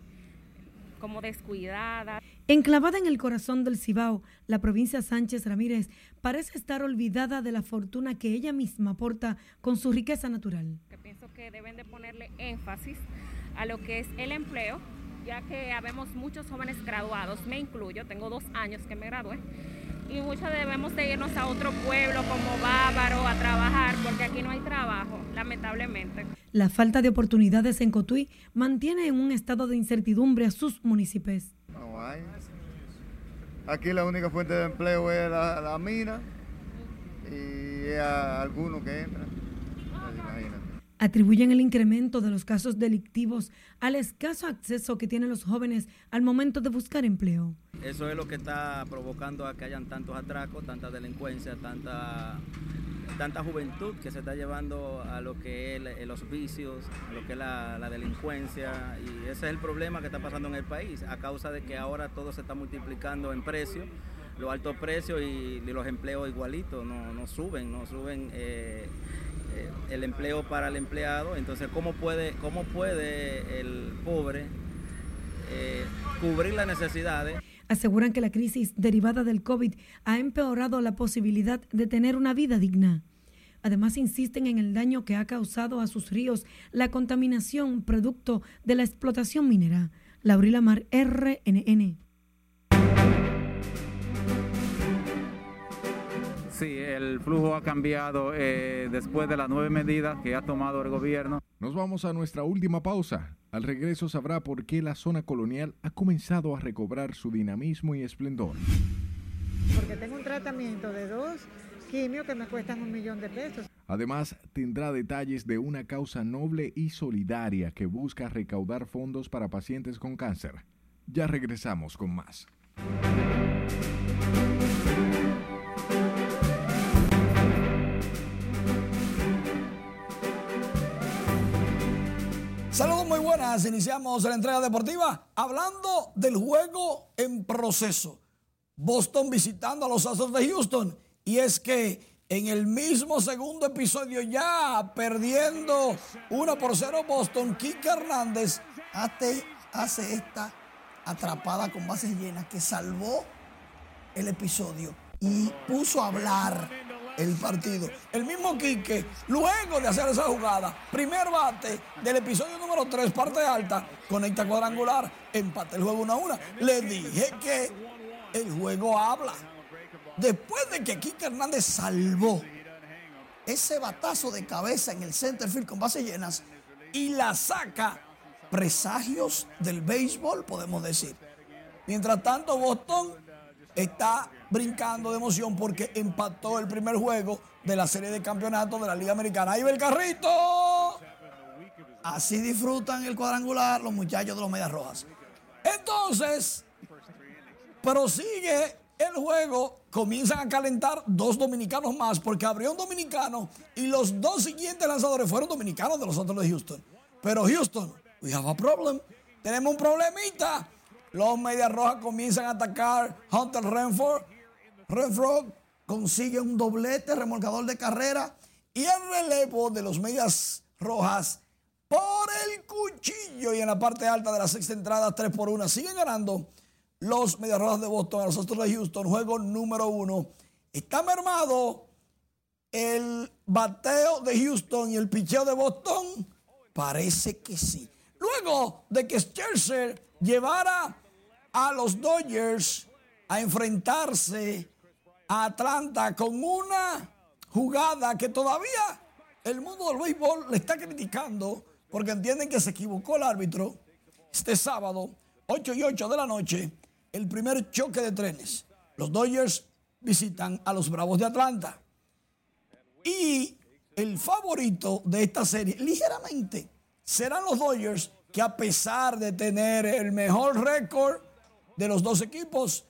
como descuidadas. Enclavada en el corazón del Cibao, la provincia Sánchez Ramírez parece estar olvidada de la fortuna que ella misma aporta con su riqueza natural. Que pienso que deben de ponerle énfasis a lo que es el empleo, ya que habemos muchos jóvenes graduados, me incluyo, tengo dos años que me gradué, y muchos debemos de irnos a otro pueblo como Bávaro a trabajar, porque aquí no hay trabajo, lamentablemente. La falta de oportunidades en Cotuí mantiene en un estado de incertidumbre a sus municipios. No hay. Aquí la única fuente de empleo es la, mina y algunos que entran. Atribuyen el incremento de los casos delictivos al escaso acceso que tienen los jóvenes al momento de buscar empleo. Eso es lo que está provocando a que hayan tantos atracos, tanta delincuencia, tanta, tanta juventud que se está llevando a lo que es los vicios, a lo que es la, la, delincuencia. Y ese es el problema que está pasando en el país, a causa de que ahora todo se está multiplicando en precios los altos precios y, los empleos igualitos, no, no suben, no suben eh, eh, el empleo para el empleado. Entonces, ¿cómo puede, cómo puede el pobre eh, cubrir las necesidades? Aseguran que la crisis derivada del COVID ha empeorado la posibilidad de tener una vida digna. Además, insisten en el daño que ha causado a sus ríos la contaminación producto de la explotación minera. Laurila Mar, RNN. Sí, el flujo ha cambiado eh, después de las nueve medidas que ha tomado el gobierno. Nos vamos a nuestra última pausa. Al regreso sabrá por qué la zona colonial ha comenzado a recobrar su dinamismo y esplendor. Porque tengo un tratamiento de dos quimios que me cuestan un millón de pesos. Además, tendrá detalles de una causa noble y solidaria que busca recaudar fondos para pacientes con cáncer. Ya regresamos con más. Buenas, iniciamos la entrega deportiva hablando del juego en proceso. Boston visitando a los Astros de Houston y es que en el mismo segundo episodio ya perdiendo 1 por 0 Boston, Kike Hernández hace, hace esta atrapada con bases llenas que salvó el episodio y puso a hablar el partido. El mismo Quique, luego de hacer esa jugada, primer bate del episodio número 3, parte alta, conecta cuadrangular, empate el juego 1 a 1. Le dije que el juego habla. Después de que Quique Hernández salvó ese batazo de cabeza en el center field con bases llenas y la saca, presagios del béisbol, podemos decir. Mientras tanto, Boston está brincando de emoción porque empató el primer juego de la serie de campeonatos de la Liga Americana. Ahí va el carrito. Así disfrutan el cuadrangular los muchachos de los Medias Rojas. Entonces, prosigue el juego. Comienzan a calentar dos dominicanos más porque abrió un dominicano y los dos siguientes lanzadores fueron dominicanos de los otros de Houston. Pero Houston, we have a problem. Tenemos un problemita. Los Medias Rojas comienzan a atacar Hunter Renford. Renford consigue un doblete, remolcador de carrera. Y el relevo de los Medias Rojas por el cuchillo. Y en la parte alta de la sexta entrada, 3 por 1. Siguen ganando los Medias Rojas de Boston a los Astros de Houston. Juego número uno. Está mermado el bateo de Houston y el picheo de Boston. Parece que sí. Luego de que Scherzer llevara a los Dodgers a enfrentarse Atlanta con una jugada que todavía el mundo del béisbol le está criticando porque entienden que se equivocó el árbitro este sábado, 8 y 8 de la noche, el primer choque de trenes. Los Dodgers visitan a los Bravos de Atlanta. Y el favorito de esta serie, ligeramente, serán los Dodgers que a pesar de tener el mejor récord de los dos equipos,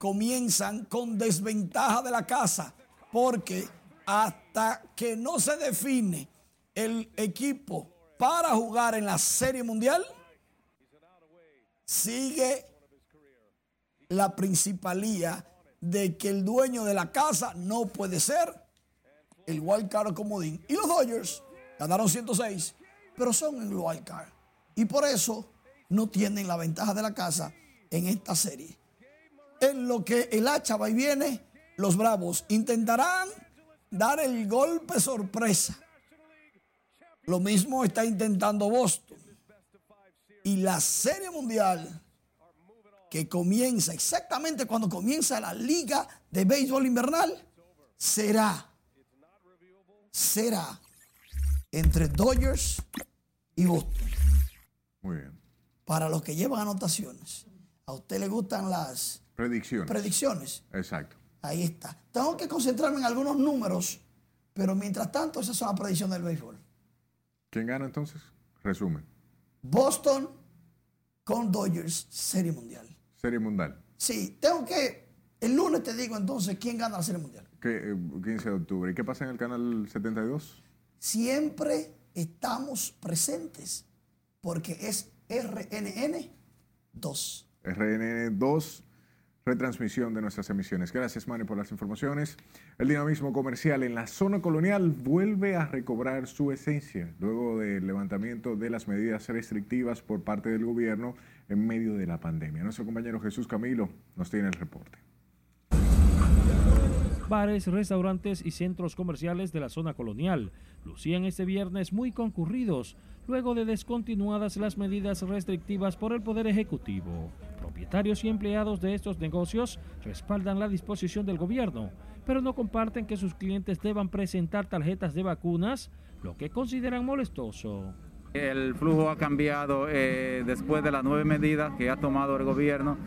comienzan con desventaja de la casa, porque hasta que no se define el equipo para jugar en la Serie Mundial, sigue la principalía de que el dueño de la casa no puede ser el wild card comodín. Y los Dodgers ganaron 106, pero son el wild card. Y por eso no tienen la ventaja de la casa en esta serie. En lo que el hacha va y viene, los Bravos intentarán dar el golpe sorpresa. Lo mismo está intentando Boston. Y la serie mundial que comienza exactamente cuando comienza la liga de béisbol invernal será, será entre Dodgers y Boston. Muy bien. Para los que llevan anotaciones, a usted le gustan las Predicciones. predicciones. Exacto. Ahí está. Tengo que concentrarme en algunos números, pero mientras tanto, esas son las predicciones del béisbol. ¿Quién gana entonces? Resumen. Boston con Dodgers, Serie Mundial. Serie Mundial. Sí, tengo que. El lunes te digo entonces quién gana la Serie Mundial. ¿Qué, eh, 15 de octubre. ¿Y qué pasa en el canal 72? Siempre estamos presentes porque es RNN 2. RNN 2, retransmisión de nuestras emisiones. Gracias, Manny, por las informaciones. El dinamismo comercial en la zona colonial vuelve a recobrar su esencia luego del levantamiento de las medidas restrictivas por parte del gobierno en medio de la pandemia. Nuestro compañero Jesús Camilo nos tiene el reporte. Bares, restaurantes y centros comerciales de la zona colonial lucían este viernes muy concurridos luego de descontinuadas las medidas restrictivas por el Poder Ejecutivo. Propietarios y empleados de estos negocios respaldan la disposición del gobierno, pero no comparten que sus clientes deban presentar tarjetas de vacunas, lo que consideran molestoso. El flujo ha cambiado eh, después de las nueve medidas que ha tomado el gobierno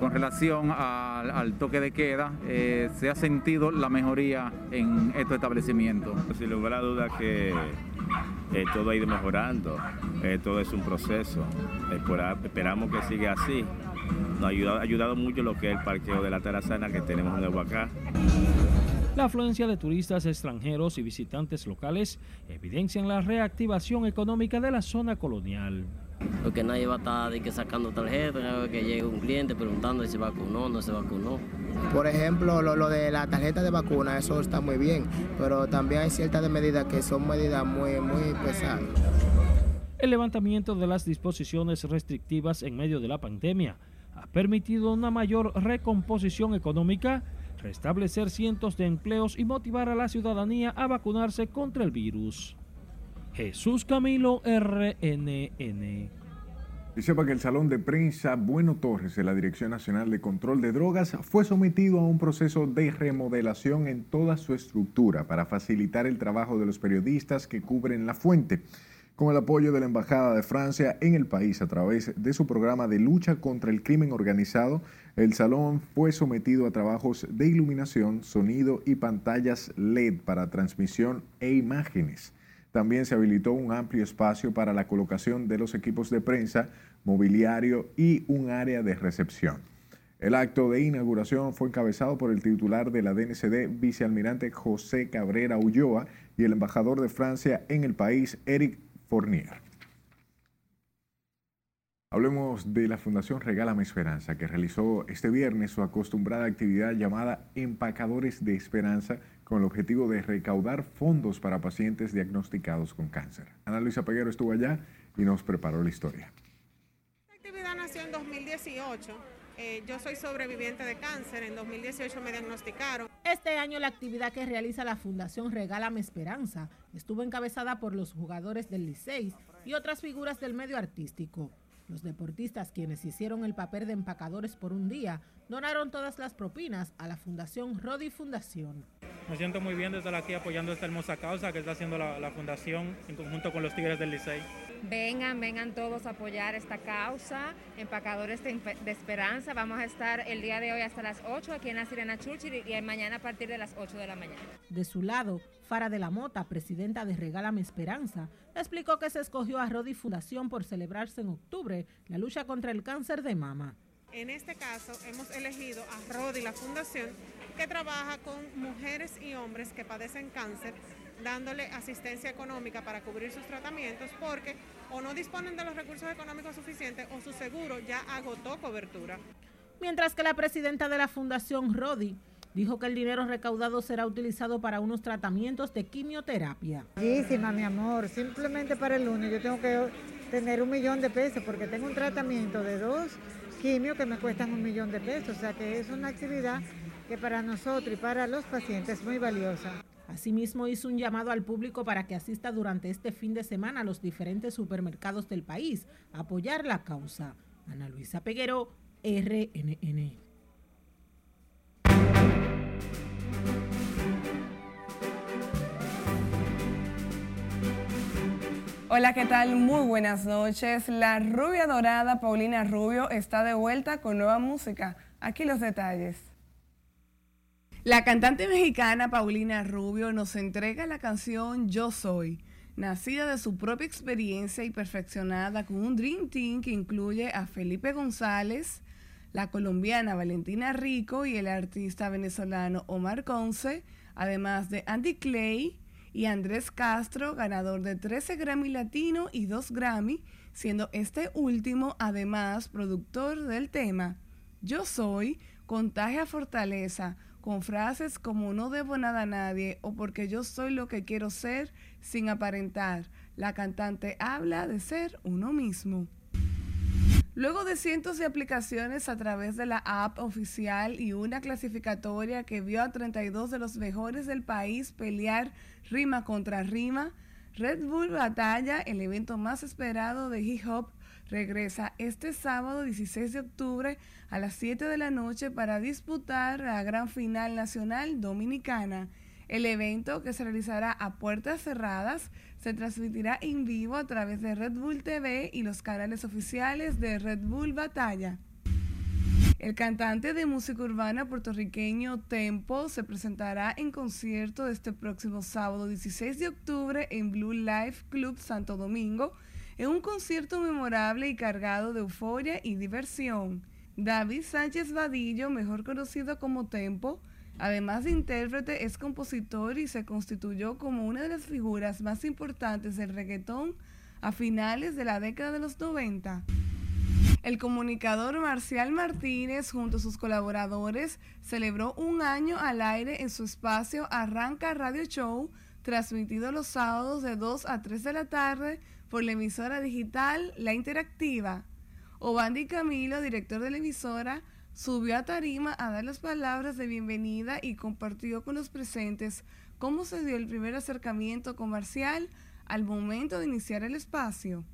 con relación al, al toque de queda. eh, se ha sentido la mejoría en estos establecimientos. Sin lugar a duda que eh, todo ha ido mejorando, eh, todo es un proceso. Espera- esperamos que siga así. Nos ha ayudado, ha ayudado mucho lo que es el parqueo de la Tarazana que tenemos nuevo acá. La afluencia de turistas extranjeros y visitantes locales evidencian la reactivación económica de la zona colonial. Porque nadie va a estar de que sacando tarjeta, que llegue un cliente preguntando si se vacunó o no se vacunó. Por ejemplo, lo, lo de la tarjeta de vacuna, eso está muy bien, pero también hay ciertas medidas que son medidas muy, muy pesadas. El levantamiento de las disposiciones restrictivas en medio de la pandemia ha permitido una mayor recomposición económica, restablecer cientos de empleos y motivar a la ciudadanía a vacunarse contra el virus. Jesús Camilo RNN. Y sepa que el Salón de Prensa Bueno Torres de la Dirección Nacional de Control de Drogas fue sometido a un proceso de remodelación en toda su estructura para facilitar el trabajo de los periodistas que cubren la fuente. Con el apoyo de la Embajada de Francia en el país a través de su programa de lucha contra el crimen organizado, el salón fue sometido a trabajos de iluminación, sonido y pantallas LED para transmisión e imágenes. También se habilitó un amplio espacio para la colocación de los equipos de prensa, mobiliario y un área de recepción. El acto de inauguración fue encabezado por el titular de la DNCD, vicealmirante José Cabrera Ulloa, y el embajador de Francia en el país, Eric Fournier. Hablemos de la Fundación Regálame Esperanza, que realizó este viernes su acostumbrada actividad llamada Empacadores de Esperanza, con el objetivo de recaudar fondos para pacientes diagnosticados con cáncer. Ana Luisa Peguero estuvo allá y nos preparó la historia. Esta actividad nació en 2018. Eh, yo soy sobreviviente de cáncer. En 2018 me diagnosticaron. Este año la actividad que realiza la Fundación Regálame Esperanza estuvo encabezada por los jugadores del Licey y otras figuras del medio artístico. Los deportistas, quienes hicieron el papel de empacadores por un día, donaron todas las propinas a la Fundación Rodi Fundación. Me siento muy bien de estar aquí apoyando esta hermosa causa que está haciendo la, la Fundación en conjunto con los Tigres del Licey. Vengan, vengan todos a apoyar esta causa, Empacadores de, de, Esperanza. Vamos a estar el día de hoy hasta las 8 aquí en la Sirena Churchill y mañana a partir de las 8 de la mañana. De su lado, Fara de la Mota, presidenta de Regálame Esperanza, explicó que se escogió a Rodi Fundación por celebrarse en octubre la lucha contra el cáncer de mama. En este caso, hemos elegido a Rodi, la fundación, que trabaja con mujeres y hombres que padecen cáncer dándole asistencia económica para cubrir sus tratamientos porque o no disponen de los recursos económicos suficientes o su seguro ya agotó cobertura. Mientras que la presidenta de la Fundación Rodi dijo que el dinero recaudado será utilizado para unos tratamientos de quimioterapia. Muchísima, mi amor, simplemente para el lunes yo tengo que tener un millón de pesos porque tengo un tratamiento de dos quimios que me cuestan un millón de pesos, o sea que es una actividad que para nosotros y para los pacientes es muy valiosa. Asimismo, hizo un llamado al público para que asista durante este fin de semana a los diferentes supermercados del país a apoyar la causa. Ana Luisa Peguero, RNN. Hola, ¿qué tal? Muy buenas noches. La rubia dorada Paulina Rubio está de vuelta con nueva música. Aquí los detalles. La cantante mexicana Paulina Rubio nos entrega la canción Yo Soy, nacida de su propia experiencia y perfeccionada con un Dream Team que incluye a Felipe González, la colombiana Valentina Rico y el artista venezolano Omar Conce, además de Andy Clay y Andrés Castro, ganador de 13 Grammy Latino y 2 Grammy, siendo este último además productor del tema. Yo soy, contagia fortaleza, con frases como no debo nada a nadie o porque yo soy lo que quiero ser sin aparentar. La cantante habla de ser uno mismo. Luego de cientos de aplicaciones a través de la app oficial y una clasificatoria que vio a 32 de los mejores del país pelear rima contra rima, Red Bull Batalla, el evento más esperado de hip hop, regresa este sábado 16 de octubre a las 7 de la noche para disputar la gran final nacional dominicana. El evento, que se realizará a puertas cerradas, se transmitirá en vivo a través de Red Bull TV y los canales oficiales de Red Bull Batalla. El cantante de música urbana puertorriqueño Tempo se presentará en concierto este próximo sábado 16 de octubre en Blue Life Club Santo Domingo, en un concierto memorable y cargado de euforia y diversión. David Sánchez Vadillo, mejor conocido como Tempo, además de intérprete, es compositor y se constituyó como una de las figuras más importantes del reggaetón a finales de la década de los 90. El comunicador Marcial Martínez junto a sus colaboradores celebró un año al aire en su espacio Arranca Radio Show, transmitido los sábados de 2 a 3 de la tarde por la emisora digital La Interactiva. Obandi Camilo, director de la emisora, subió a tarima a dar las palabras de bienvenida y compartió con los presentes cómo se dio el primer acercamiento comercial al momento de iniciar el espacio.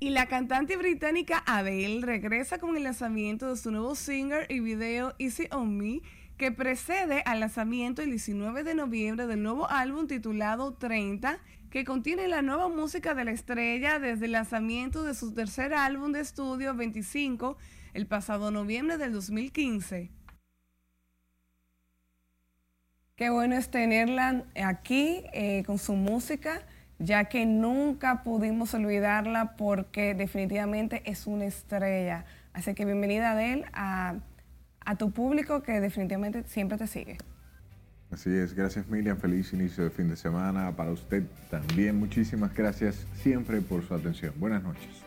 Y la cantante británica Adele regresa con el lanzamiento de su nuevo singer y video Easy on Me, que precede al lanzamiento el 19 de noviembre del nuevo álbum titulado 30 que contiene la nueva música de la estrella desde el lanzamiento de su tercer álbum de estudio 25 el pasado noviembre del 2015. Qué bueno es tenerla aquí eh, con su música, ya que nunca pudimos olvidarla porque definitivamente es una estrella. Así que bienvenida Adel a, a tu público que definitivamente siempre te sigue. Así es, gracias Miriam, feliz inicio de fin de semana para usted también. Muchísimas gracias siempre por su atención. Buenas noches.